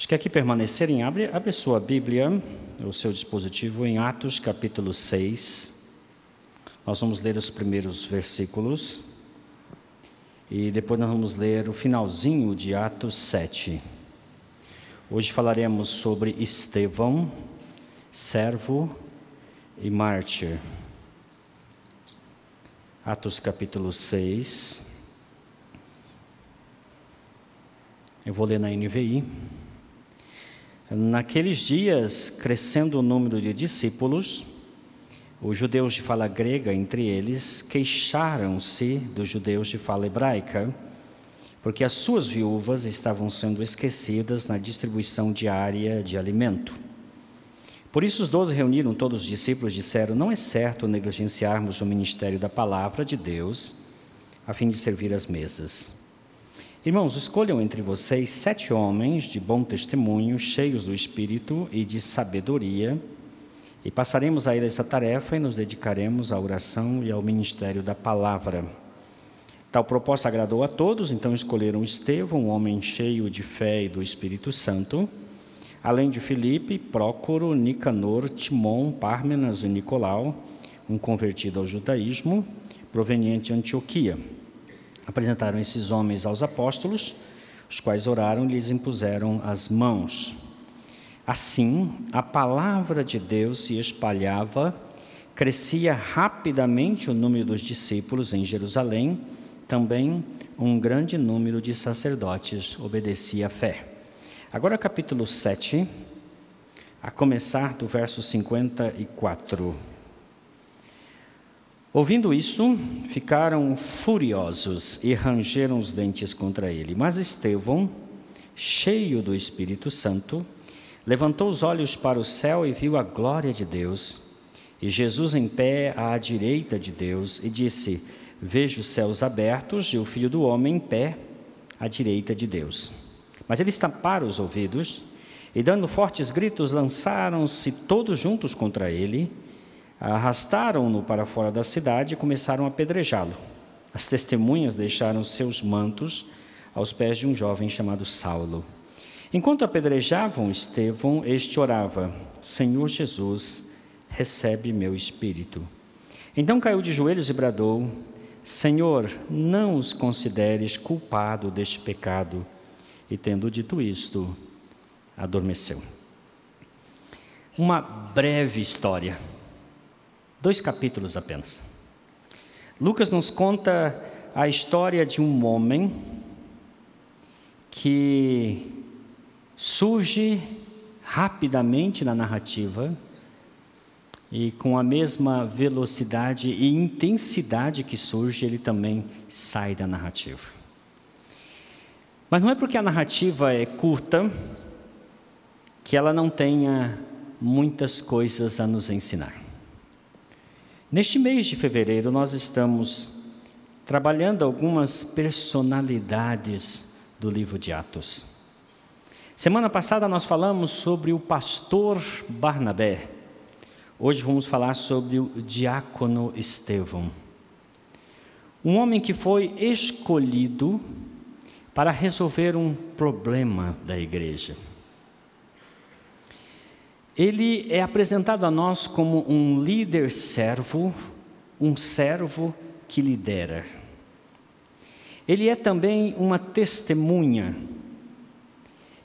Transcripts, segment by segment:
Os que aqui permanecerem, abre, abre sua Bíblia, o seu dispositivo, em Atos capítulo 6. Nós vamos ler os primeiros versículos. E depois nós vamos ler o finalzinho de Atos 7. Hoje falaremos sobre Estevão, servo e mártir. Atos capítulo 6. Eu vou ler na NVI. Naqueles dias, crescendo o número de discípulos, os judeus de fala grega, entre eles, queixaram-se dos judeus de fala hebraica, porque as suas viúvas estavam sendo esquecidas na distribuição diária de alimento. Por isso, os doze reuniram todos os discípulos e disseram: Não é certo negligenciarmos o ministério da palavra de Deus a fim de servir as mesas. Irmãos, escolham entre vocês sete homens de bom testemunho, cheios do espírito e de sabedoria e passaremos a ele essa tarefa e nos dedicaremos à oração e ao ministério da palavra. Tal proposta agradou a todos, então escolheram Estevão, um homem cheio de fé e do Espírito Santo, além de Filipe, Prócoro, Nicanor, Timon, Pármenas e Nicolau, um convertido ao judaísmo, proveniente de Antioquia. Apresentaram esses homens aos apóstolos, os quais oraram e lhes impuseram as mãos. Assim, a palavra de Deus se espalhava, crescia rapidamente o número dos discípulos em Jerusalém, também um grande número de sacerdotes obedecia à fé. Agora, capítulo 7, a começar do verso 54. Ouvindo isso, ficaram furiosos e rangeram os dentes contra ele. Mas Estevão, cheio do Espírito Santo, Levantou os olhos para o céu e viu a glória de Deus, e Jesus em pé à direita de Deus, e disse: Vejo os céus abertos e o filho do homem em pé à direita de Deus. Mas eles taparam os ouvidos e, dando fortes gritos, lançaram-se todos juntos contra ele, arrastaram-no para fora da cidade e começaram a apedrejá-lo. As testemunhas deixaram seus mantos aos pés de um jovem chamado Saulo. Enquanto apedrejavam Estevão, este orava: Senhor Jesus, recebe meu espírito. Então caiu de joelhos e bradou: Senhor, não os consideres culpado deste pecado. E tendo dito isto, adormeceu. Uma breve história, dois capítulos apenas. Lucas nos conta a história de um homem que surge rapidamente na narrativa e com a mesma velocidade e intensidade que surge, ele também sai da narrativa. Mas não é porque a narrativa é curta que ela não tenha muitas coisas a nos ensinar. Neste mês de fevereiro, nós estamos trabalhando algumas personalidades do livro de Atos. Semana passada nós falamos sobre o pastor Barnabé. Hoje vamos falar sobre o diácono Estevão. Um homem que foi escolhido para resolver um problema da igreja. Ele é apresentado a nós como um líder servo, um servo que lidera. Ele é também uma testemunha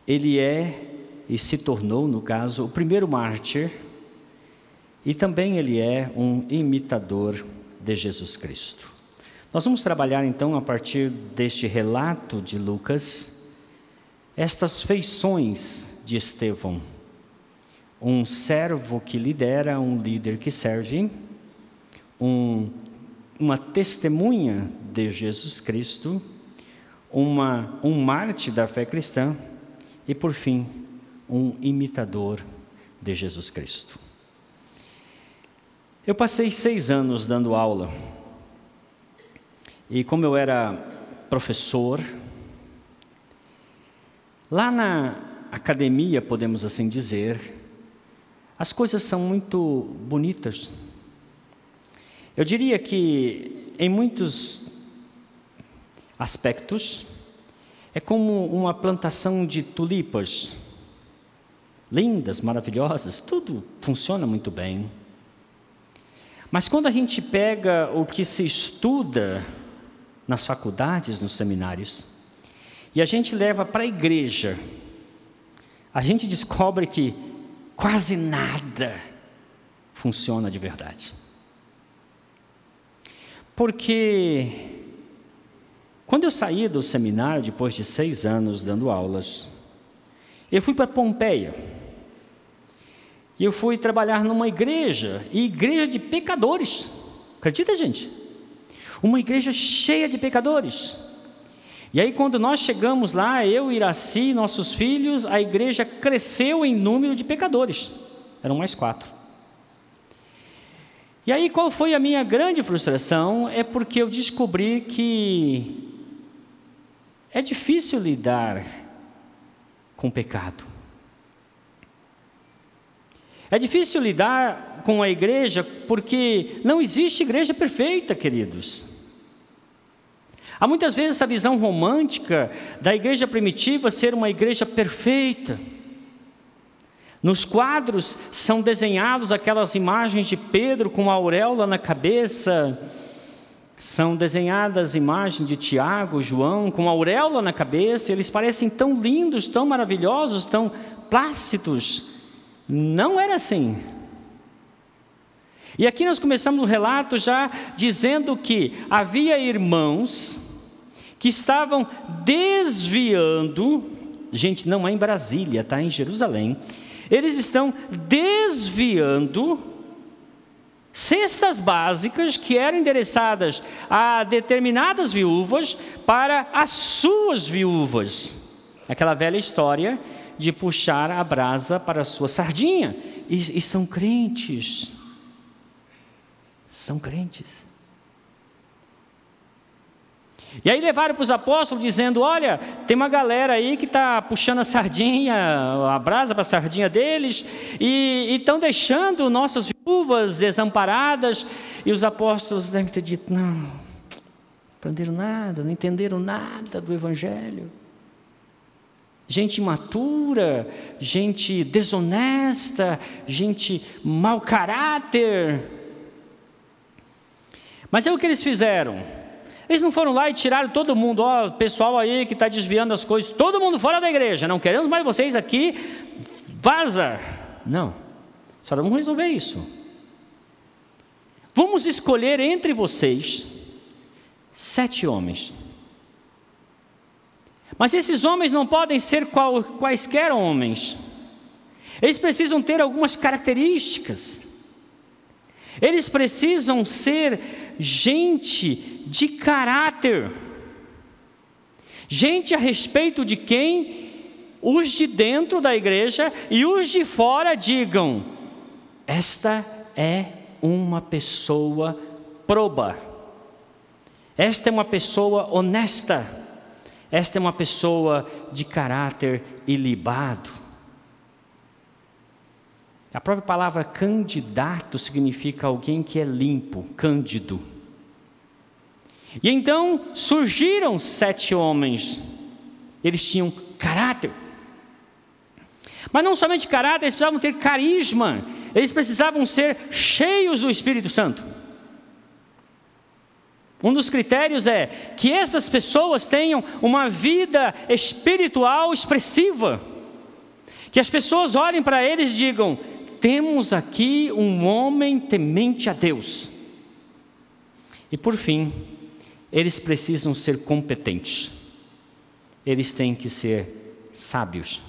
ele é e se tornou, no caso, o primeiro mártir, e também ele é um imitador de Jesus Cristo. Nós vamos trabalhar então, a partir deste relato de Lucas, estas feições de Estevão. Um servo que lidera, um líder que serve, um, uma testemunha de Jesus Cristo, uma, um mártir da fé cristã e, por fim, um imitador de Jesus Cristo. Eu passei seis anos dando aula. E como eu era professor, lá na academia, podemos assim dizer, as coisas são muito bonitas. Eu diria que, em muitos aspectos, é como uma plantação de tulipas. lindas, maravilhosas, tudo funciona muito bem. Mas quando a gente pega o que se estuda nas faculdades, nos seminários, e a gente leva para a igreja, a gente descobre que quase nada funciona de verdade. Porque quando eu saí do seminário, depois de seis anos dando aulas, eu fui para Pompeia. E eu fui trabalhar numa igreja, e igreja de pecadores. Acredita, gente? Uma igreja cheia de pecadores. E aí, quando nós chegamos lá, eu, Iraci, nossos filhos, a igreja cresceu em número de pecadores. Eram mais quatro. E aí, qual foi a minha grande frustração? É porque eu descobri que é difícil lidar com o pecado. É difícil lidar com a igreja porque não existe igreja perfeita, queridos. Há muitas vezes essa visão romântica da igreja primitiva ser uma igreja perfeita. Nos quadros são desenhados aquelas imagens de Pedro com a auréola na cabeça, são desenhadas imagens de Tiago, João, com auréola na cabeça, eles parecem tão lindos, tão maravilhosos, tão plácidos. Não era assim. E aqui nós começamos o relato já dizendo que havia irmãos que estavam desviando, gente, não é em Brasília, está em Jerusalém. Eles estão desviando cestas básicas que eram endereçadas a determinadas viúvas para as suas viúvas. Aquela velha história de puxar a brasa para a sua sardinha. E, e são crentes. São crentes. E aí levaram para os apóstolos dizendo: Olha, tem uma galera aí que está puxando a sardinha, a brasa para a sardinha deles, e estão deixando nossas viúvas desamparadas. E os apóstolos devem ter dito: Não, aprenderam nada, não entenderam nada do Evangelho. Gente imatura, gente desonesta, gente mau caráter. Mas é o que eles fizeram eles não foram lá e tiraram todo mundo, ó, pessoal aí que está desviando as coisas, todo mundo fora da igreja, não queremos mais vocês aqui, vaza. Não, só vamos resolver isso. Vamos escolher entre vocês sete homens. Mas esses homens não podem ser qual, quaisquer homens. Eles precisam ter algumas características. Eles precisam ser gente de caráter. Gente a respeito de quem os de dentro da igreja e os de fora digam: esta é uma pessoa proba, esta é uma pessoa honesta, esta é uma pessoa de caráter ilibado. A própria palavra candidato significa alguém que é limpo, cândido. E então surgiram sete homens. Eles tinham caráter. Mas não somente caráter, eles precisavam ter carisma. Eles precisavam ser cheios do Espírito Santo. Um dos critérios é que essas pessoas tenham uma vida espiritual expressiva. Que as pessoas olhem para eles e digam: temos aqui um homem temente a Deus. E por fim, eles precisam ser competentes, eles têm que ser sábios.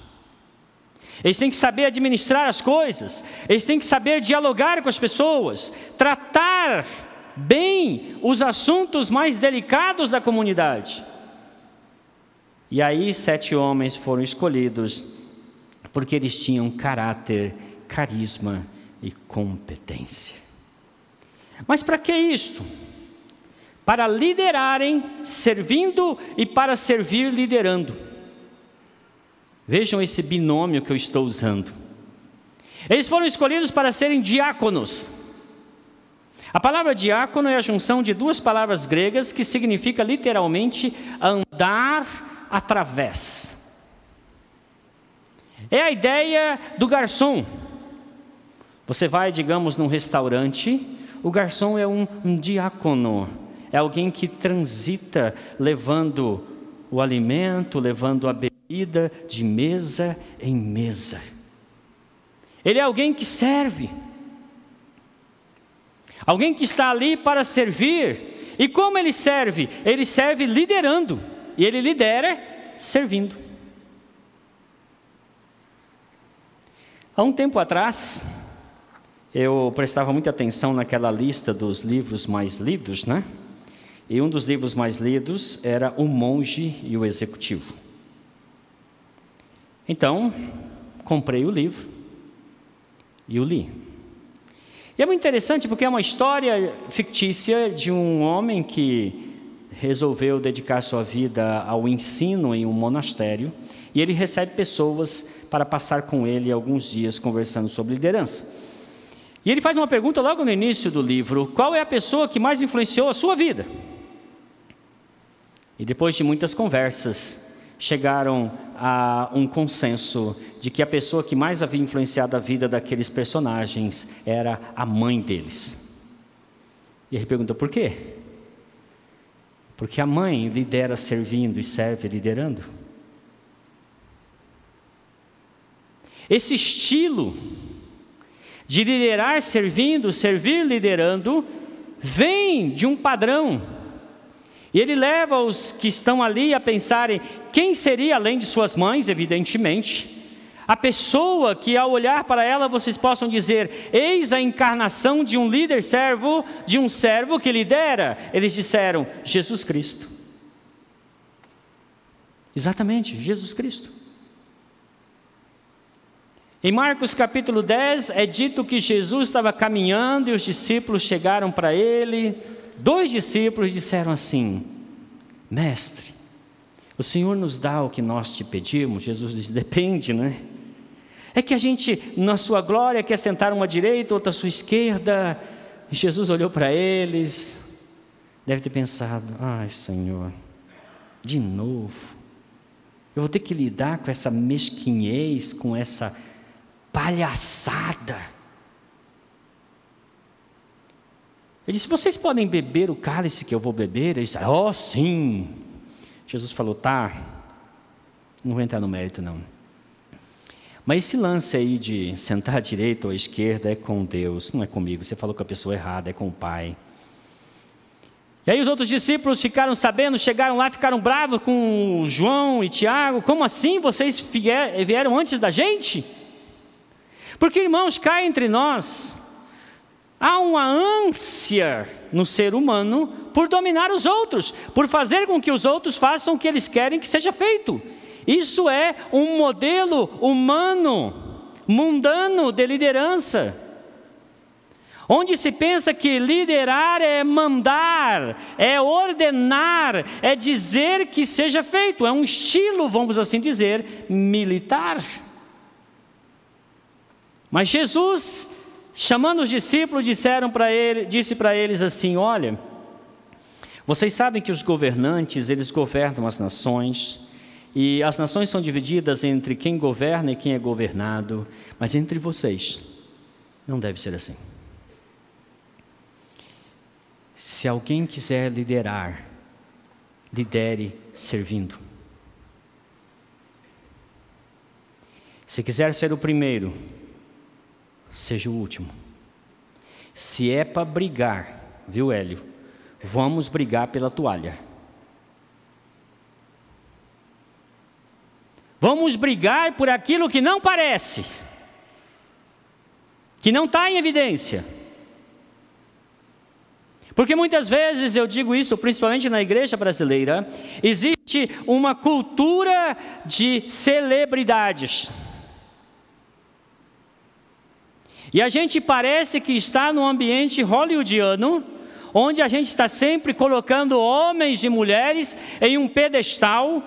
Eles têm que saber administrar as coisas, eles têm que saber dialogar com as pessoas, tratar bem os assuntos mais delicados da comunidade. E aí, sete homens foram escolhidos, porque eles tinham caráter, carisma e competência. Mas para que isto? para liderarem servindo e para servir liderando. Vejam esse binômio que eu estou usando. Eles foram escolhidos para serem diáconos. A palavra diácono é a junção de duas palavras gregas que significa literalmente andar através. É a ideia do garçom. Você vai, digamos, num restaurante, o garçom é um, um diácono, é alguém que transita levando o alimento, levando a bebida de mesa em mesa. Ele é alguém que serve, alguém que está ali para servir. E como ele serve? Ele serve liderando, e ele lidera servindo. Há um tempo atrás, eu prestava muita atenção naquela lista dos livros mais lidos, né? E um dos livros mais lidos era O Monge e o Executivo. Então, comprei o livro e o li. E é muito interessante porque é uma história fictícia de um homem que resolveu dedicar sua vida ao ensino em um monastério e ele recebe pessoas para passar com ele alguns dias conversando sobre liderança. E ele faz uma pergunta logo no início do livro: qual é a pessoa que mais influenciou a sua vida? E depois de muitas conversas, chegaram a um consenso de que a pessoa que mais havia influenciado a vida daqueles personagens era a mãe deles. E ele perguntou por quê? Porque a mãe lidera servindo e serve liderando. Esse estilo de liderar servindo, servir liderando, vem de um padrão. E ele leva os que estão ali a pensarem quem seria, além de suas mães, evidentemente, a pessoa que ao olhar para ela vocês possam dizer: Eis a encarnação de um líder servo, de um servo que lidera. Eles disseram: Jesus Cristo. Exatamente, Jesus Cristo. Em Marcos capítulo 10 é dito que Jesus estava caminhando e os discípulos chegaram para ele. Dois discípulos disseram assim: Mestre, o Senhor nos dá o que nós te pedimos? Jesus disse: Depende, né? É que a gente, na sua glória, quer sentar uma à direita, outra à sua esquerda. E Jesus olhou para eles, deve ter pensado: Ai, Senhor, de novo, eu vou ter que lidar com essa mesquinhez, com essa palhaçada. Ele disse: Vocês podem beber o cálice que eu vou beber? Ele disse: Oh, sim. Jesus falou: Tá, não vou entrar no mérito, não. Mas esse lance aí de sentar à direita ou à esquerda é com Deus, não é comigo. Você falou com a pessoa errada, é com o Pai. E aí os outros discípulos ficaram sabendo, chegaram lá, ficaram bravos com João e Tiago. Como assim vocês vieram antes da gente? Porque, irmãos, cá entre nós, há uma ânsia no ser humano por dominar os outros, por fazer com que os outros façam o que eles querem que seja feito. Isso é um modelo humano, mundano de liderança. Onde se pensa que liderar é mandar, é ordenar, é dizer que seja feito, é um estilo, vamos assim dizer, militar. Mas Jesus, chamando os discípulos, disseram para ele, disse para eles assim: Olha, vocês sabem que os governantes eles governam as nações e as nações são divididas entre quem governa e quem é governado, mas entre vocês não deve ser assim. Se alguém quiser liderar, lidere servindo. Se quiser ser o primeiro, seja o último. Se é para brigar, viu, Hélio? Vamos brigar pela toalha. Vamos brigar por aquilo que não parece, que não está em evidência. Porque muitas vezes eu digo isso, principalmente na igreja brasileira, existe uma cultura de celebridades. E a gente parece que está num ambiente hollywoodiano, onde a gente está sempre colocando homens e mulheres em um pedestal,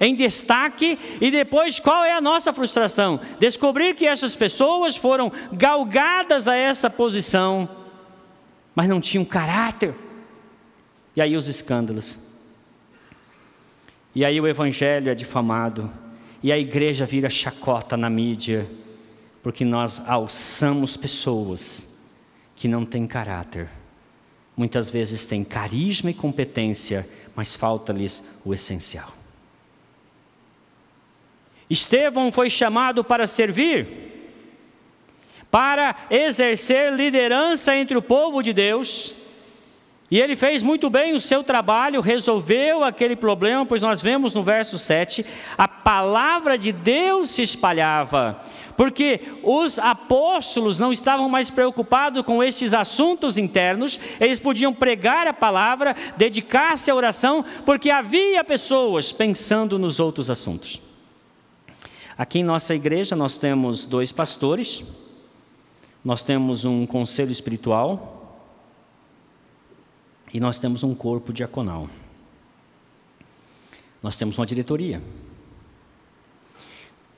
em destaque, e depois qual é a nossa frustração? Descobrir que essas pessoas foram galgadas a essa posição, mas não tinham caráter. E aí os escândalos. E aí o evangelho é difamado. e a igreja vira chacota na mídia, porque nós alçamos pessoas que não têm caráter. Muitas vezes têm carisma e competência, mas falta-lhes o essencial. Estevão foi chamado para servir, para exercer liderança entre o povo de Deus, e ele fez muito bem o seu trabalho, resolveu aquele problema, pois nós vemos no verso 7, a palavra de Deus se espalhava, porque os apóstolos não estavam mais preocupados com estes assuntos internos, eles podiam pregar a palavra, dedicar-se à oração, porque havia pessoas pensando nos outros assuntos. Aqui em nossa igreja nós temos dois pastores, nós temos um conselho espiritual, e nós temos um corpo diaconal. Nós temos uma diretoria.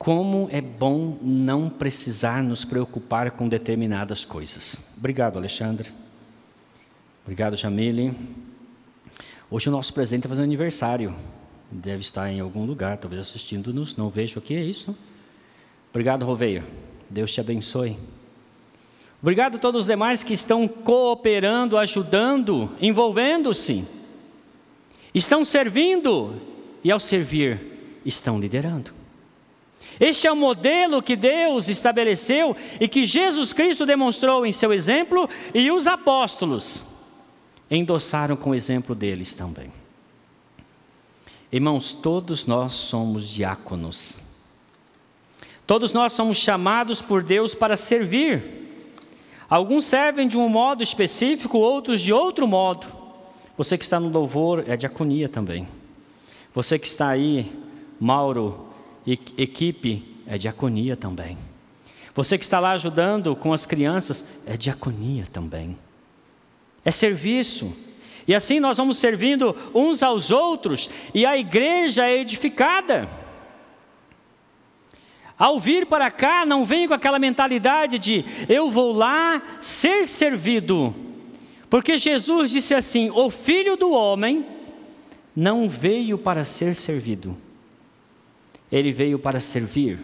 Como é bom não precisar nos preocupar com determinadas coisas. Obrigado, Alexandre. Obrigado, Jamile. Hoje o nosso presidente está fazendo aniversário. Deve estar em algum lugar, talvez assistindo-nos. Não vejo aqui, é isso? Obrigado, Roveia. Deus te abençoe. Obrigado a todos os demais que estão cooperando, ajudando, envolvendo-se. Estão servindo e, ao servir, estão liderando. Este é o modelo que Deus estabeleceu e que Jesus Cristo demonstrou em seu exemplo, e os apóstolos endossaram com o exemplo deles também. Irmãos, todos nós somos diáconos. Todos nós somos chamados por Deus para servir. Alguns servem de um modo específico, outros de outro modo. Você que está no louvor é diaconia também. Você que está aí, Mauro, equipe, é diaconia também. Você que está lá ajudando com as crianças, é diaconia também. É serviço. E assim nós vamos servindo uns aos outros e a igreja é edificada. Ao vir para cá, não vem com aquela mentalidade de eu vou lá ser servido. Porque Jesus disse assim: o filho do homem não veio para ser servido, ele veio para servir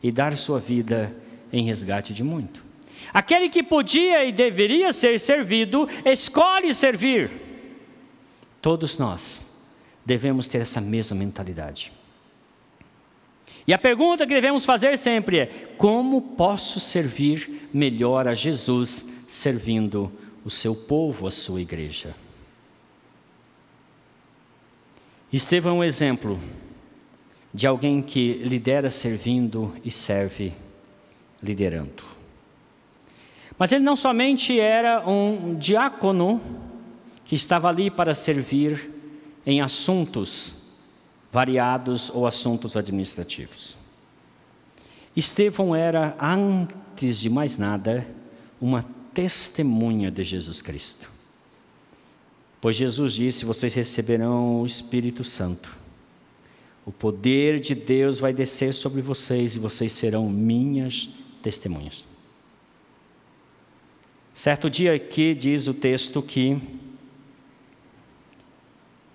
e dar sua vida em resgate de muito. Aquele que podia e deveria ser servido, escolhe servir. Todos nós devemos ter essa mesma mentalidade. E a pergunta que devemos fazer sempre é: como posso servir melhor a Jesus servindo o seu povo, a sua igreja? Estevão é um exemplo de alguém que lidera servindo e serve liderando. Mas ele não somente era um diácono que estava ali para servir em assuntos variados ou assuntos administrativos. Estevão era, antes de mais nada, uma testemunha de Jesus Cristo. Pois Jesus disse: Vocês receberão o Espírito Santo. O poder de Deus vai descer sobre vocês e vocês serão minhas testemunhas. Certo dia aqui diz o texto que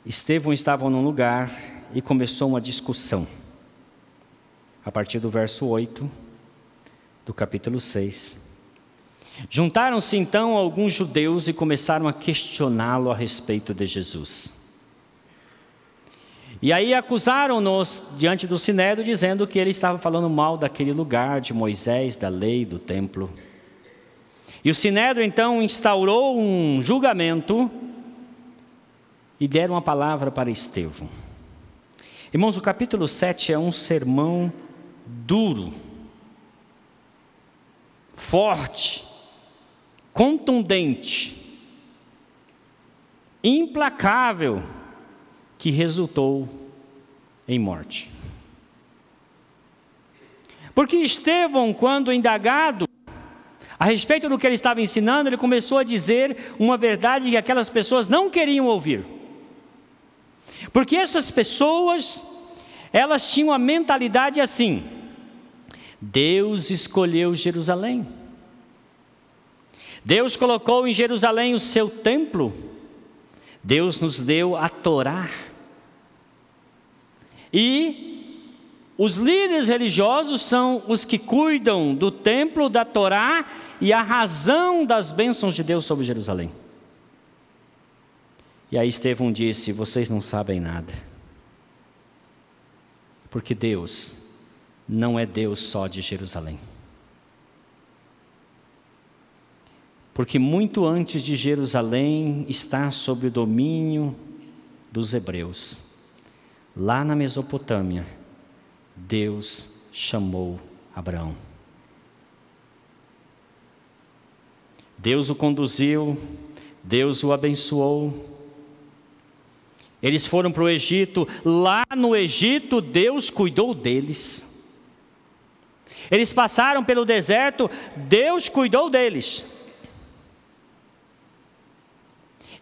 Estevão estava num lugar e começou uma discussão. A partir do verso 8 do capítulo 6. Juntaram-se então alguns judeus e começaram a questioná-lo a respeito de Jesus. E aí acusaram-nos diante do sinédrio, dizendo que ele estava falando mal daquele lugar, de Moisés, da lei, do templo. E o sinédrio então instaurou um julgamento e deram a palavra para Estevão. Irmãos, o capítulo 7 é um sermão duro, forte, contundente, implacável, que resultou em morte. Porque Estevão, quando indagado a respeito do que ele estava ensinando, ele começou a dizer uma verdade que aquelas pessoas não queriam ouvir. Porque essas pessoas, elas tinham a mentalidade assim: Deus escolheu Jerusalém. Deus colocou em Jerusalém o seu templo. Deus nos deu a Torá. E os líderes religiosos são os que cuidam do templo, da Torá e a razão das bênçãos de Deus sobre Jerusalém. E aí Estevão disse: Vocês não sabem nada. Porque Deus não é Deus só de Jerusalém. Porque muito antes de Jerusalém está sob o domínio dos hebreus. Lá na Mesopotâmia, Deus chamou Abraão. Deus o conduziu, Deus o abençoou, eles foram para o Egito, lá no Egito Deus cuidou deles. Eles passaram pelo deserto, Deus cuidou deles.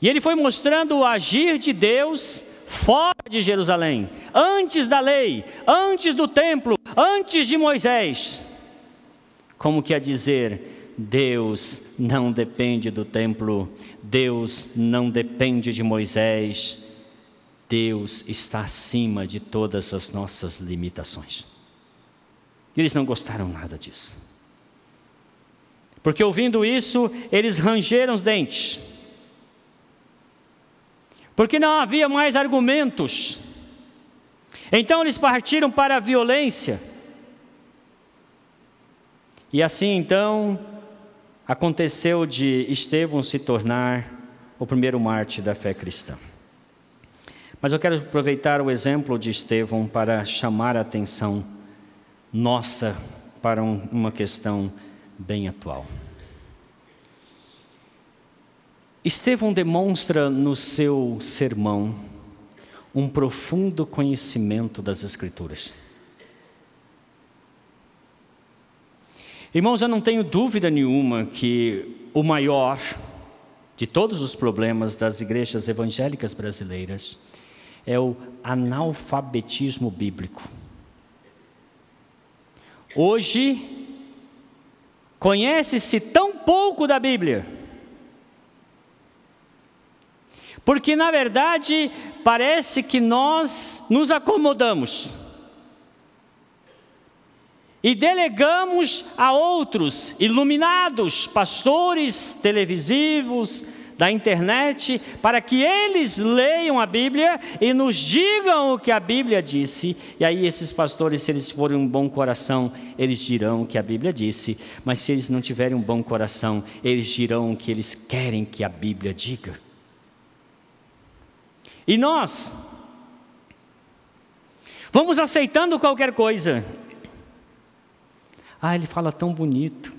E ele foi mostrando o agir de Deus fora de Jerusalém, antes da lei, antes do templo, antes de Moisés. Como que a dizer, Deus não depende do templo, Deus não depende de Moisés, Deus está acima de todas as nossas limitações. Eles não gostaram nada disso. Porque ouvindo isso, eles rangeram os dentes. Porque não havia mais argumentos. Então eles partiram para a violência. E assim então aconteceu de Estevão se tornar o primeiro mártir da fé cristã. Mas eu quero aproveitar o exemplo de Estevão para chamar a atenção nossa para um, uma questão bem atual. Estevão demonstra no seu sermão um profundo conhecimento das Escrituras. Irmãos, eu não tenho dúvida nenhuma que o maior de todos os problemas das igrejas evangélicas brasileiras é o analfabetismo bíblico. Hoje, conhece-se tão pouco da Bíblia, porque na verdade parece que nós nos acomodamos e delegamos a outros iluminados, pastores televisivos, da internet, para que eles leiam a Bíblia e nos digam o que a Bíblia disse. E aí, esses pastores, se eles forem um bom coração, eles dirão o que a Bíblia disse, mas se eles não tiverem um bom coração, eles dirão o que eles querem que a Bíblia diga. E nós, vamos aceitando qualquer coisa. Ah, ele fala tão bonito.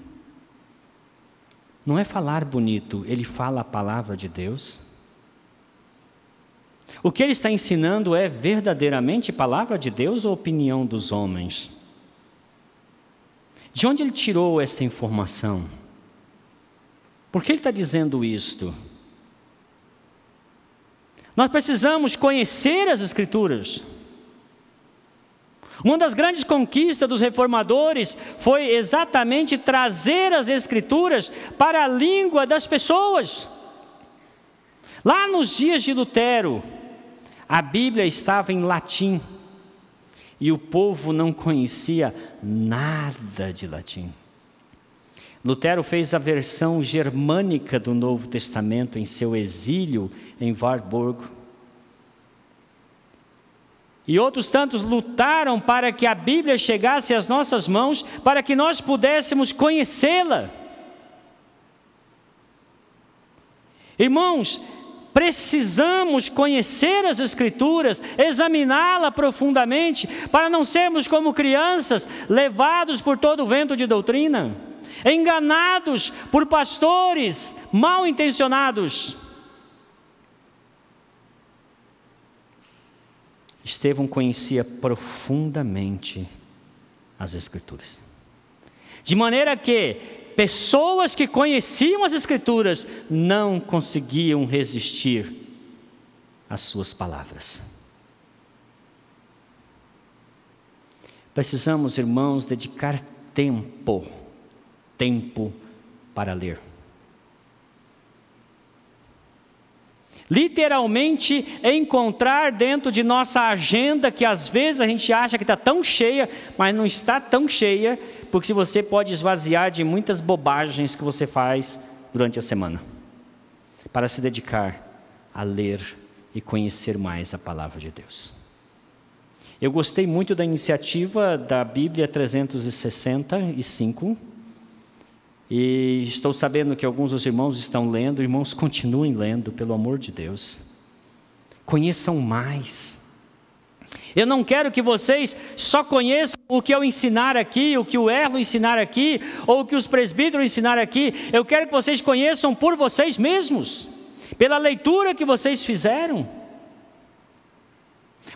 Não é falar bonito, ele fala a palavra de Deus. O que ele está ensinando é verdadeiramente palavra de Deus ou opinião dos homens? De onde ele tirou esta informação? Por que ele está dizendo isto? Nós precisamos conhecer as Escrituras. Uma das grandes conquistas dos reformadores foi exatamente trazer as Escrituras para a língua das pessoas. Lá nos dias de Lutero, a Bíblia estava em latim e o povo não conhecia nada de latim. Lutero fez a versão germânica do Novo Testamento em seu exílio em Warburg. E outros tantos lutaram para que a Bíblia chegasse às nossas mãos, para que nós pudéssemos conhecê-la. Irmãos, precisamos conhecer as Escrituras, examiná-la profundamente, para não sermos como crianças levados por todo o vento de doutrina, enganados por pastores mal intencionados. Estevão conhecia profundamente as Escrituras. De maneira que pessoas que conheciam as Escrituras não conseguiam resistir às suas palavras. Precisamos, irmãos, dedicar tempo, tempo para ler. Literalmente encontrar dentro de nossa agenda, que às vezes a gente acha que está tão cheia, mas não está tão cheia, porque você pode esvaziar de muitas bobagens que você faz durante a semana, para se dedicar a ler e conhecer mais a palavra de Deus. Eu gostei muito da iniciativa da Bíblia 365 e estou sabendo que alguns dos irmãos estão lendo, irmãos, continuem lendo, pelo amor de Deus. Conheçam mais. Eu não quero que vocês só conheçam o que eu ensinar aqui, o que o Erlo ensinar aqui, ou o que os presbíteros ensinar aqui. Eu quero que vocês conheçam por vocês mesmos, pela leitura que vocês fizeram.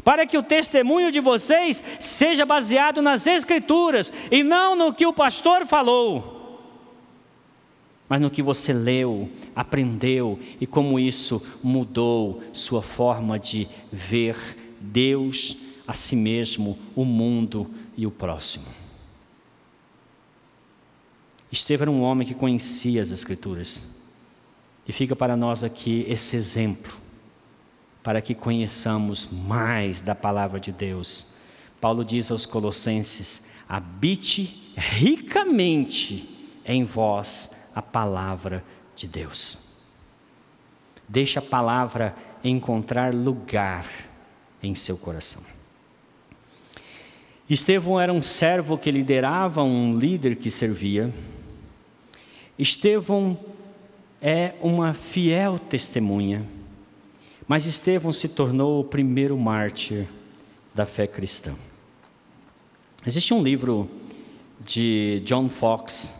Para que o testemunho de vocês seja baseado nas Escrituras e não no que o pastor falou mas no que você leu, aprendeu e como isso mudou sua forma de ver Deus, a si mesmo, o mundo e o próximo. Estevão era um homem que conhecia as Escrituras. E fica para nós aqui esse exemplo, para que conheçamos mais da palavra de Deus. Paulo diz aos Colossenses: habite ricamente em vós a palavra de Deus. Deixe a palavra encontrar lugar em seu coração. Estevão era um servo que liderava um líder que servia. Estevão é uma fiel testemunha, mas Estevão se tornou o primeiro mártir da fé cristã. Existe um livro de John Fox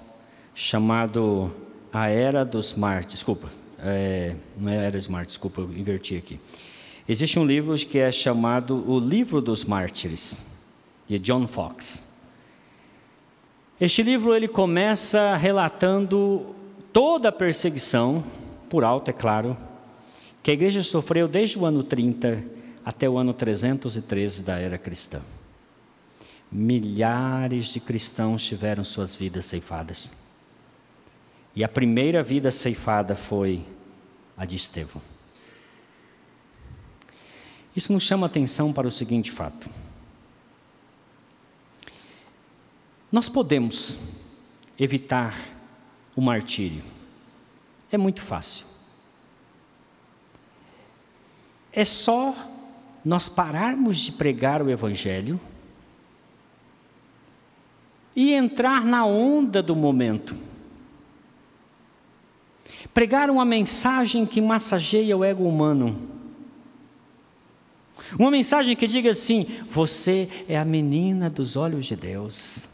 chamado A Era dos Mártires. Desculpa, é, não é a Era dos Mártires, desculpa, eu inverti aqui. Existe um livro que é chamado O Livro dos Mártires, de John Fox. Este livro ele começa relatando toda a perseguição, por alto é claro, que a igreja sofreu desde o ano 30 até o ano 313 da era cristã. Milhares de cristãos tiveram suas vidas ceifadas. E a primeira vida ceifada foi a de Estevão. Isso nos chama atenção para o seguinte fato. Nós podemos evitar o martírio. É muito fácil. É só nós pararmos de pregar o Evangelho e entrar na onda do momento. Pregar uma mensagem que massageia o ego humano. Uma mensagem que diga assim: Você é a menina dos olhos de Deus.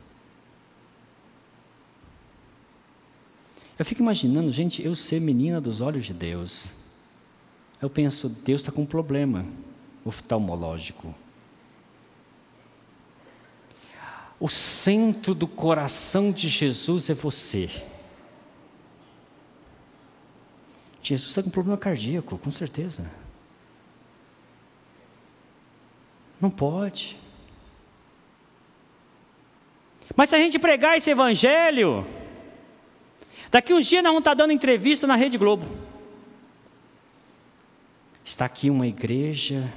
Eu fico imaginando, gente, eu ser menina dos olhos de Deus. Eu penso, Deus está com um problema oftalmológico. O centro do coração de Jesus é você. Jesus está com problema cardíaco, com certeza. Não pode. Mas se a gente pregar esse evangelho, daqui uns dias nós vamos estar dando entrevista na Rede Globo. Está aqui uma igreja,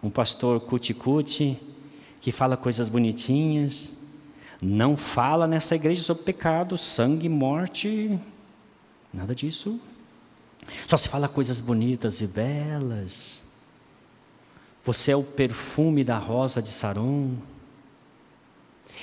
um pastor cuti-cuti, que fala coisas bonitinhas, não fala nessa igreja sobre pecado, sangue, morte, nada disso. Só se fala coisas bonitas e belas. Você é o perfume da rosa de Saron.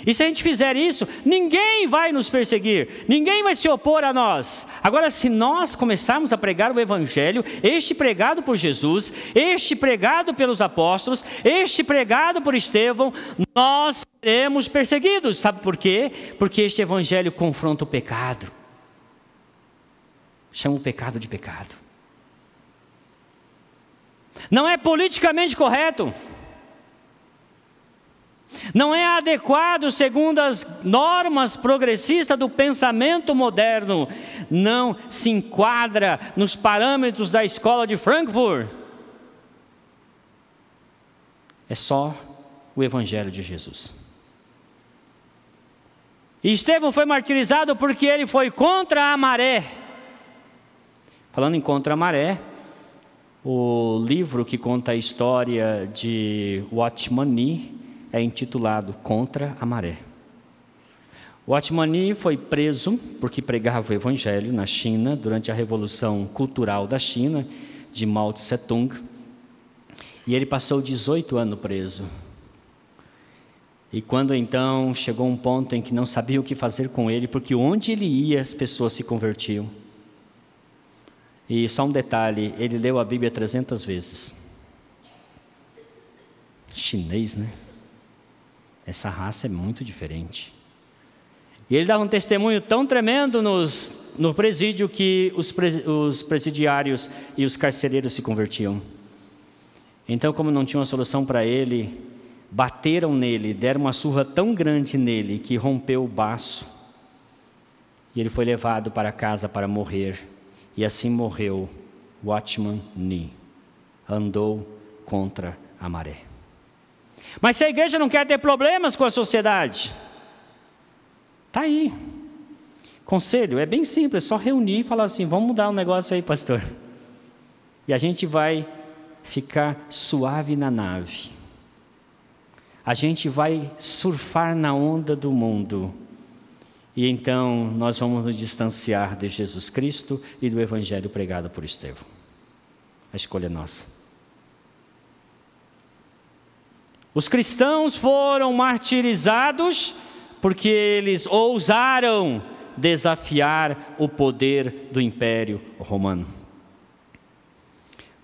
E se a gente fizer isso, ninguém vai nos perseguir, ninguém vai se opor a nós. Agora, se nós começarmos a pregar o Evangelho, este pregado por Jesus, este pregado pelos apóstolos, este pregado por Estevão, nós seremos perseguidos. Sabe por quê? Porque este Evangelho confronta o pecado chama o pecado de pecado. Não é politicamente correto. Não é adequado segundo as normas progressistas do pensamento moderno. Não se enquadra nos parâmetros da escola de Frankfurt. É só o Evangelho de Jesus. E Estevão foi martirizado porque ele foi contra a maré. Falando em contra a maré, O livro que conta a história de Watchman Nee é intitulado Contra a Maré. Watchman Nee foi preso porque pregava o evangelho na China durante a Revolução Cultural da China de Mao Tse-tung. E ele passou 18 anos preso. E quando então chegou um ponto em que não sabia o que fazer com ele, porque onde ele ia as pessoas se convertiam. E só um detalhe, ele leu a Bíblia 300 vezes. Chinês, né? Essa raça é muito diferente. E ele dava um testemunho tão tremendo nos, no presídio que os, os presidiários e os carcereiros se convertiam. Então, como não tinha uma solução para ele, bateram nele, deram uma surra tão grande nele que rompeu o baço. E ele foi levado para casa para morrer. E assim morreu Watchman Nee. Andou contra a maré. Mas se a igreja não quer ter problemas com a sociedade, Está aí. Conselho, é bem simples, é só reunir e falar assim: vamos mudar um negócio aí, pastor. E a gente vai ficar suave na nave. A gente vai surfar na onda do mundo. E então nós vamos nos distanciar de Jesus Cristo e do Evangelho pregado por Estevão. A escolha é nossa. Os cristãos foram martirizados porque eles ousaram desafiar o poder do Império Romano.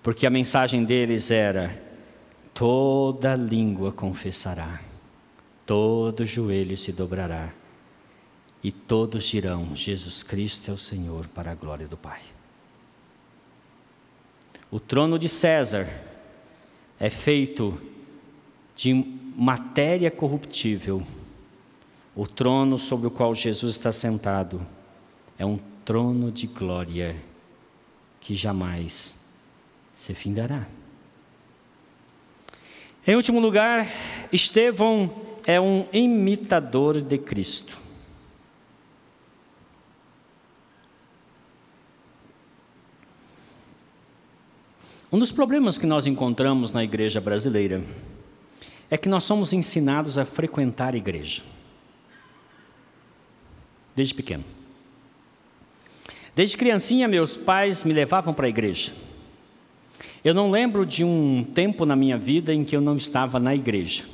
Porque a mensagem deles era: toda língua confessará, todo joelho se dobrará, e todos dirão: Jesus Cristo é o Senhor, para a glória do Pai. O trono de César é feito de matéria corruptível o trono sobre o qual Jesus está sentado é um trono de glória que jamais se findará. Em último lugar, Estevão é um imitador de Cristo. Um dos problemas que nós encontramos na igreja brasileira é que nós somos ensinados a frequentar a igreja desde pequeno. Desde criancinha, meus pais me levavam para a igreja. Eu não lembro de um tempo na minha vida em que eu não estava na igreja.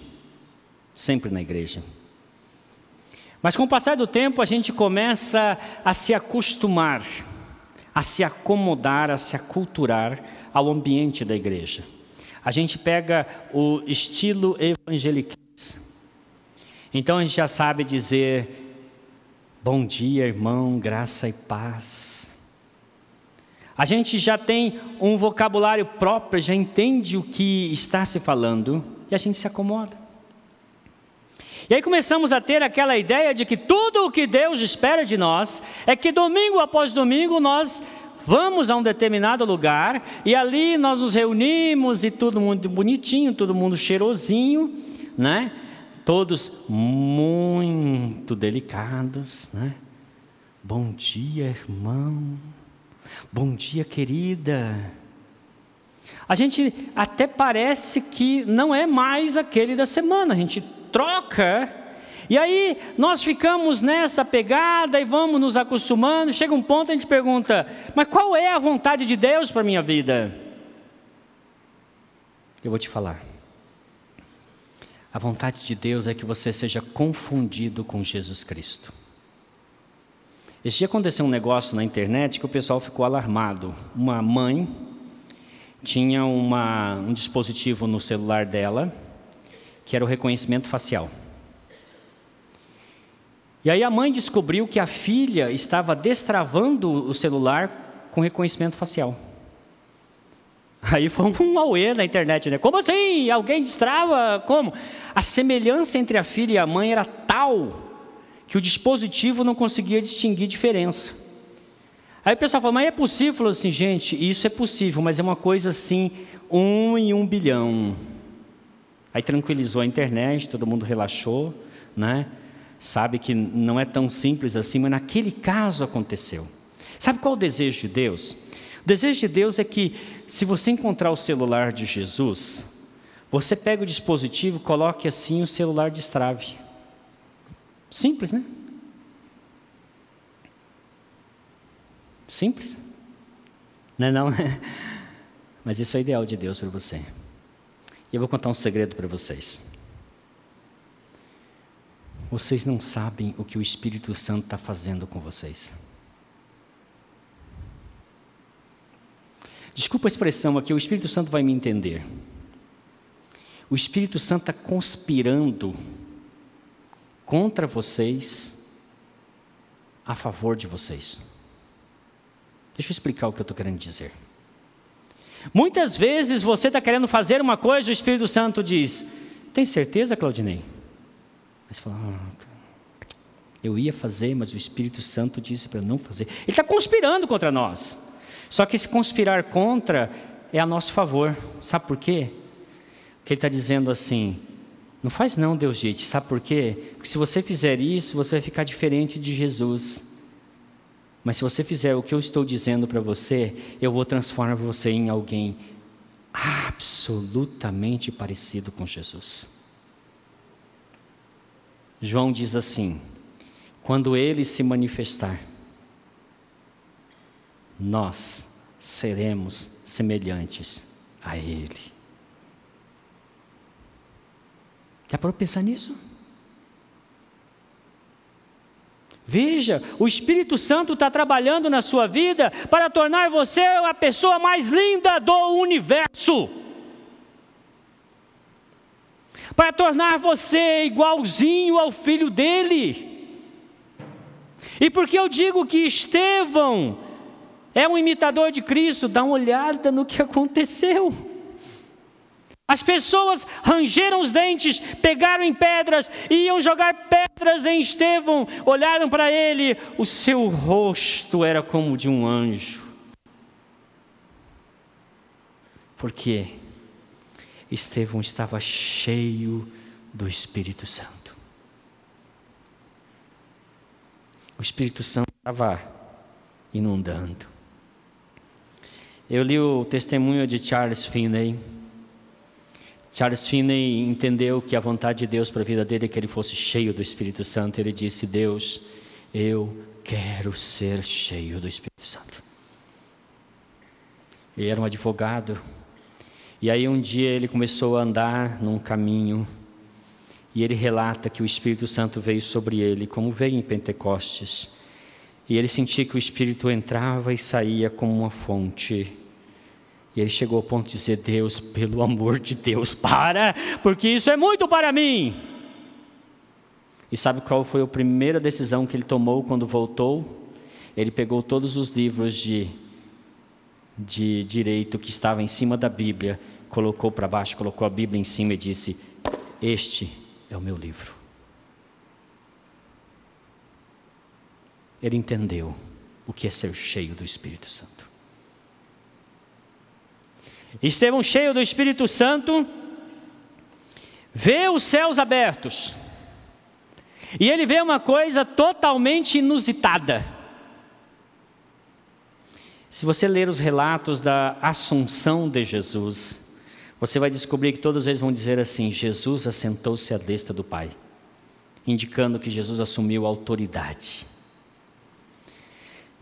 Sempre na igreja. Mas com o passar do tempo, a gente começa a se acostumar, a se acomodar, a se aculturar ao ambiente da igreja. A gente pega o estilo evangeliquez. Então a gente já sabe dizer Bom dia, irmão, graça e paz. A gente já tem um vocabulário próprio, já entende o que está se falando e a gente se acomoda. E aí começamos a ter aquela ideia de que tudo o que Deus espera de nós é que domingo após domingo nós vamos a um determinado lugar e ali nós nos reunimos e todo mundo bonitinho, todo mundo cheirosinho, né? todos muito delicados, né? Bom dia, irmão. Bom dia, querida. A gente até parece que não é mais aquele da semana, a gente troca. E aí nós ficamos nessa pegada e vamos nos acostumando. Chega um ponto a gente pergunta: mas qual é a vontade de Deus para minha vida? Eu vou te falar. A vontade de Deus é que você seja confundido com Jesus Cristo. Esse dia aconteceu um negócio na internet que o pessoal ficou alarmado. Uma mãe tinha uma, um dispositivo no celular dela que era o reconhecimento facial. E aí a mãe descobriu que a filha estava destravando o celular com reconhecimento facial. Aí foi um auê na internet, né? Como assim? Alguém destrava? Como? A semelhança entre a filha e a mãe era tal que o dispositivo não conseguia distinguir diferença. Aí o pessoal falou, mas é possível? Falou assim, gente, isso é possível, mas é uma coisa assim, um em um bilhão. Aí tranquilizou a internet, todo mundo relaxou, né? Sabe que não é tão simples assim, mas naquele caso aconteceu. Sabe qual é o desejo de Deus? O desejo de Deus é que, se você encontrar o celular de Jesus, você pega o dispositivo, coloque assim o celular destrave. Simples, né? Simples. Não é não? Mas isso é o ideal de Deus para você. E eu vou contar um segredo para vocês. Vocês não sabem o que o Espírito Santo está fazendo com vocês. Desculpa a expressão aqui, o Espírito Santo vai me entender. O Espírito Santo está conspirando contra vocês, a favor de vocês. Deixa eu explicar o que eu estou querendo dizer. Muitas vezes você está querendo fazer uma coisa, o Espírito Santo diz: Tem certeza, Claudinei? Aí você fala: ah, Eu ia fazer, mas o Espírito Santo disse para não fazer. Ele está conspirando contra nós. Só que se conspirar contra é a nosso favor. Sabe por quê? Porque ele está dizendo assim: Não faz não, Deus, gente. Sabe por quê? Porque se você fizer isso, você vai ficar diferente de Jesus. Mas se você fizer o que eu estou dizendo para você, eu vou transformar você em alguém absolutamente parecido com Jesus. João diz assim: quando ele se manifestar, nós seremos semelhantes a ele. Já para pensar nisso? Veja, o Espírito Santo está trabalhando na sua vida para tornar você a pessoa mais linda do universo. Para tornar você igualzinho ao filho dele. E porque eu digo que Estevão é um imitador de Cristo, dá uma olhada no que aconteceu. As pessoas rangeram os dentes, pegaram em pedras, iam jogar pedras em Estevão, olharam para ele, o seu rosto era como de um anjo. Porque Estevão estava cheio do Espírito Santo. O Espírito Santo estava inundando. Eu li o testemunho de Charles Finney Charles Finney entendeu que a vontade de Deus para a vida dele é que ele fosse cheio do Espírito Santo. Ele disse: Deus, eu quero ser cheio do Espírito Santo. Ele era um advogado. E aí um dia ele começou a andar num caminho. E ele relata que o Espírito Santo veio sobre ele, como veio em Pentecostes. E ele sentia que o Espírito entrava e saía como uma fonte. E ele chegou ao ponto de dizer: Deus, pelo amor de Deus, para, porque isso é muito para mim. E sabe qual foi a primeira decisão que ele tomou quando voltou? Ele pegou todos os livros de, de direito que estavam em cima da Bíblia, colocou para baixo, colocou a Bíblia em cima e disse: Este é o meu livro. Ele entendeu o que é ser cheio do Espírito Santo. Estevão, cheio do Espírito Santo, vê os céus abertos. E ele vê uma coisa totalmente inusitada. Se você ler os relatos da assunção de Jesus, você vai descobrir que todos eles vão dizer assim: Jesus assentou-se à destra do Pai, indicando que Jesus assumiu autoridade.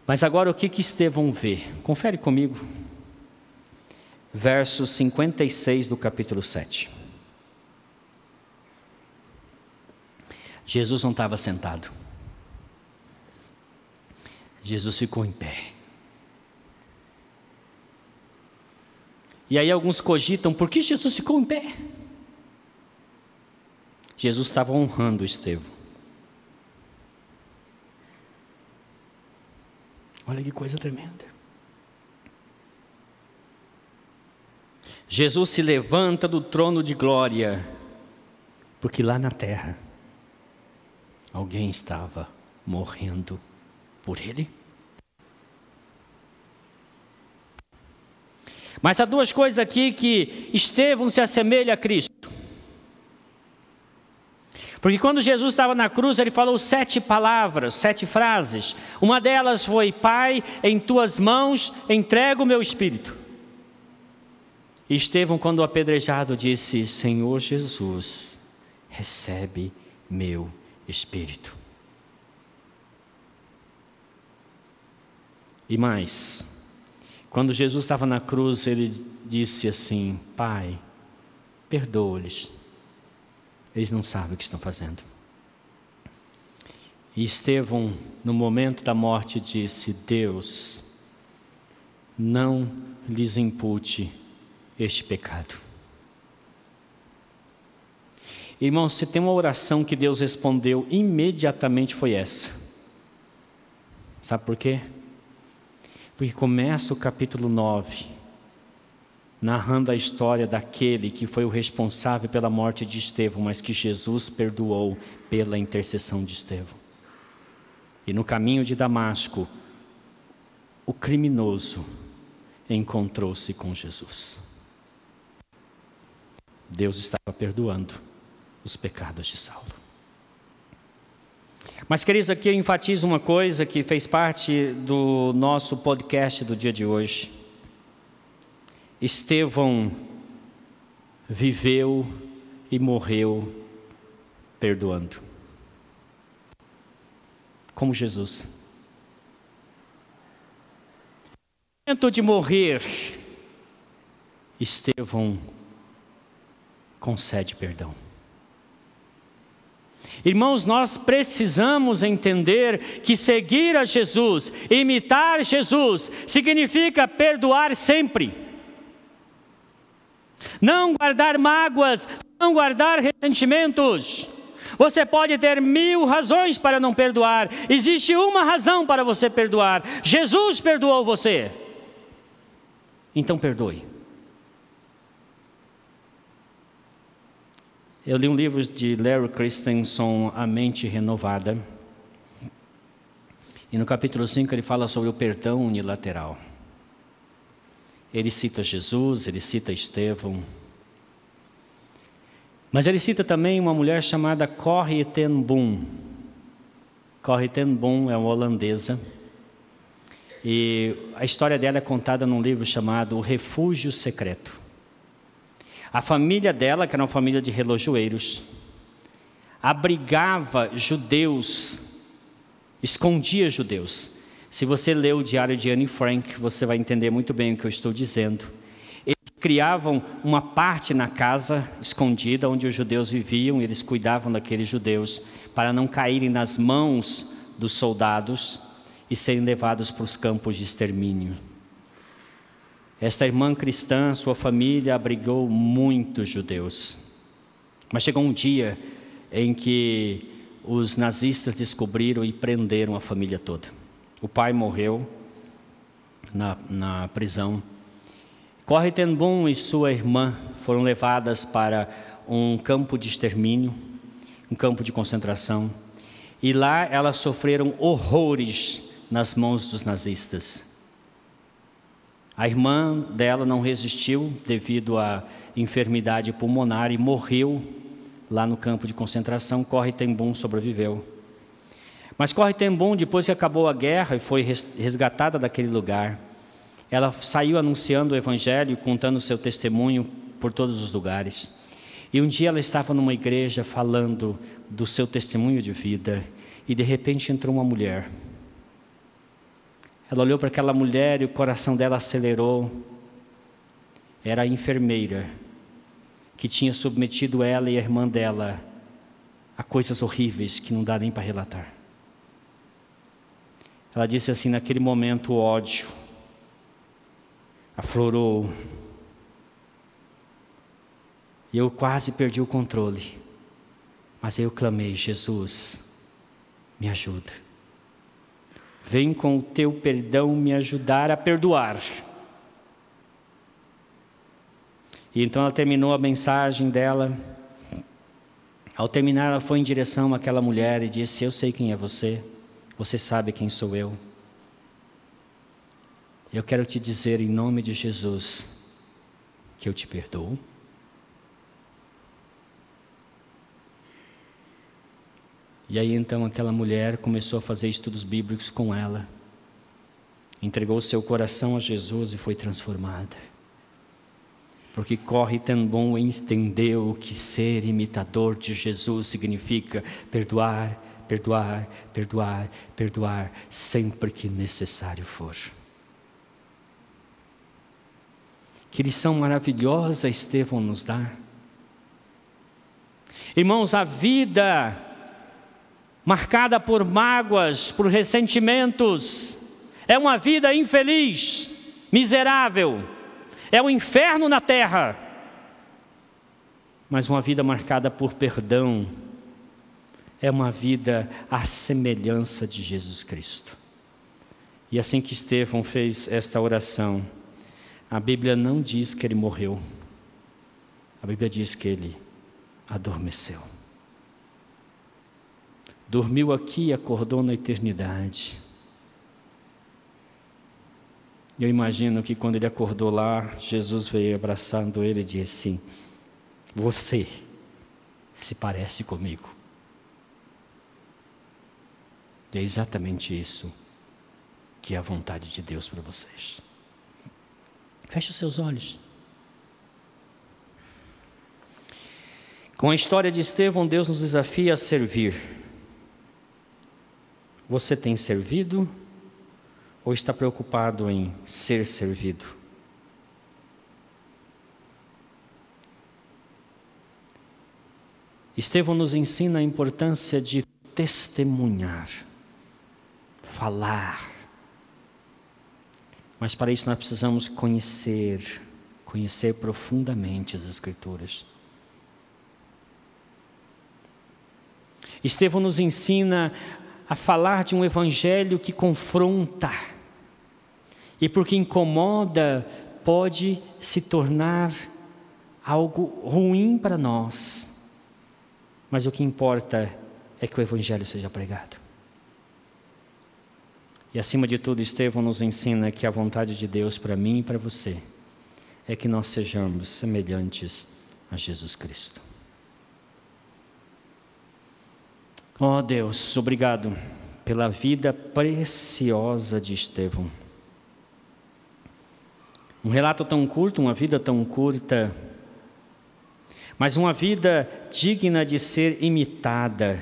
Mas agora o que que Estevão vê? Confere comigo verso 56 do capítulo 7. Jesus não estava sentado. Jesus ficou em pé. E aí alguns cogitam, por que Jesus ficou em pé? Jesus estava honrando Estevão. Olha que coisa tremenda. Jesus se levanta do trono de glória, porque lá na terra alguém estava morrendo por ele. Mas há duas coisas aqui que Estevão se assemelha a Cristo. Porque quando Jesus estava na cruz, ele falou sete palavras, sete frases. Uma delas foi: Pai, em tuas mãos entrego o meu espírito. E Estevão, quando apedrejado, disse: Senhor Jesus, recebe meu espírito. E mais, quando Jesus estava na cruz, ele disse assim: Pai, perdoa-lhes, eles não sabem o que estão fazendo. E Estevão, no momento da morte, disse: Deus, não lhes impute este pecado. Irmãos, se tem uma oração que Deus respondeu imediatamente foi essa. Sabe por quê? Porque começa o capítulo 9, narrando a história daquele que foi o responsável pela morte de Estevão, mas que Jesus perdoou pela intercessão de Estevão. E no caminho de Damasco, o criminoso encontrou-se com Jesus. Deus estava perdoando os pecados de Saulo. Mas, queridos, aqui eu enfatizo uma coisa que fez parte do nosso podcast do dia de hoje. Estevão viveu e morreu perdoando. Como Jesus. No momento de morrer, Estevão concede perdão. Irmãos, nós precisamos entender que seguir a Jesus, imitar Jesus, significa perdoar sempre. Não guardar mágoas, não guardar ressentimentos. Você pode ter mil razões para não perdoar, existe uma razão para você perdoar: Jesus perdoou você. Então perdoe. Eu li um livro de Larry Christensen, A Mente Renovada. E no capítulo 5 ele fala sobre o perdão unilateral. Ele cita Jesus, ele cita Estevão. Mas ele cita também uma mulher chamada Corrie ten Boom. Corrie ten Boom é uma holandesa. E a história dela é contada num livro chamado O Refúgio Secreto. A família dela, que era uma família de relojoeiros, abrigava judeus, escondia judeus. Se você lê o diário de Anne Frank, você vai entender muito bem o que eu estou dizendo. Eles criavam uma parte na casa escondida onde os judeus viviam, eles cuidavam daqueles judeus para não caírem nas mãos dos soldados e serem levados para os campos de extermínio. Esta irmã cristã, sua família, abrigou muitos judeus. Mas chegou um dia em que os nazistas descobriram e prenderam a família toda. O pai morreu na, na prisão. Corre ten e sua irmã foram levadas para um campo de extermínio, um campo de concentração. E lá elas sofreram horrores nas mãos dos nazistas. A irmã dela não resistiu devido à enfermidade pulmonar e morreu lá no campo de concentração. Corre Tembum sobreviveu. Mas Corre Tembum, depois que acabou a guerra e foi resgatada daquele lugar, ela saiu anunciando o evangelho, contando seu testemunho por todos os lugares. E um dia ela estava numa igreja falando do seu testemunho de vida, e de repente entrou uma mulher ela olhou para aquela mulher e o coração dela acelerou. Era a enfermeira que tinha submetido ela e a irmã dela a coisas horríveis que não dá nem para relatar. Ela disse assim: naquele momento o ódio aflorou. E eu quase perdi o controle. Mas eu clamei: Jesus, me ajuda. Vem com o teu perdão me ajudar a perdoar. E então ela terminou a mensagem dela. Ao terminar, ela foi em direção àquela mulher e disse: Eu sei quem é você, você sabe quem sou eu. Eu quero te dizer em nome de Jesus que eu te perdoo. E aí então aquela mulher começou a fazer estudos bíblicos com ela. Entregou seu coração a Jesus e foi transformada. Porque corre tão bom entendeu que ser imitador de Jesus significa perdoar, perdoar, perdoar, perdoar, sempre que necessário for. Que lição maravilhosa Estevão nos dá. Irmãos, a vida marcada por mágoas, por ressentimentos, é uma vida infeliz, miserável, é um inferno na terra. Mas uma vida marcada por perdão, é uma vida à semelhança de Jesus Cristo. E assim que Estevão fez esta oração, a Bíblia não diz que ele morreu, a Bíblia diz que ele adormeceu. Dormiu aqui e acordou na eternidade. Eu imagino que quando ele acordou lá, Jesus veio abraçando ele e disse: Você se parece comigo. E é exatamente isso que é a vontade de Deus para vocês. Feche os seus olhos. Com a história de Estevão, Deus nos desafia a servir. Você tem servido ou está preocupado em ser servido? Estevão nos ensina a importância de testemunhar falar. Mas para isso nós precisamos conhecer, conhecer profundamente as Escrituras. Estevão nos ensina a falar de um evangelho que confronta, e porque incomoda, pode se tornar algo ruim para nós, mas o que importa é que o evangelho seja pregado. E acima de tudo, Estevão nos ensina que a vontade de Deus para mim e para você é que nós sejamos semelhantes a Jesus Cristo. Ó oh Deus, obrigado pela vida preciosa de Estevão. Um relato tão curto, uma vida tão curta, mas uma vida digna de ser imitada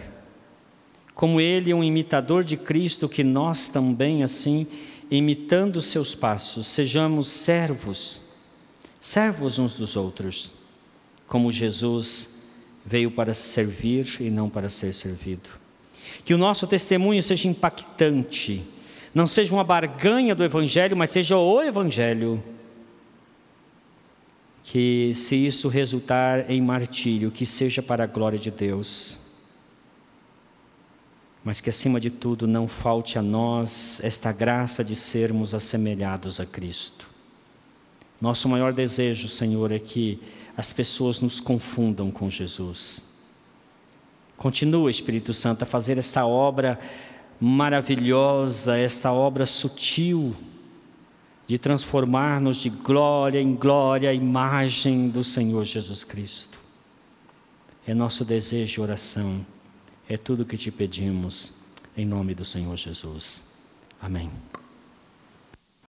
como ele um imitador de Cristo, que nós também, assim, imitando seus passos, sejamos servos, servos uns dos outros, como Jesus veio para servir e não para ser servido. Que o nosso testemunho seja impactante, não seja uma barganha do Evangelho, mas seja o Evangelho. Que se isso resultar em martírio, que seja para a glória de Deus mas que acima de tudo não falte a nós esta graça de sermos assemelhados a Cristo. Nosso maior desejo, Senhor, é que as pessoas nos confundam com Jesus. Continua, Espírito Santo, a fazer esta obra maravilhosa, esta obra sutil, de transformar-nos de glória em glória a imagem do Senhor Jesus Cristo. É nosso desejo e oração é tudo o que te pedimos, em nome do Senhor Jesus. Amém.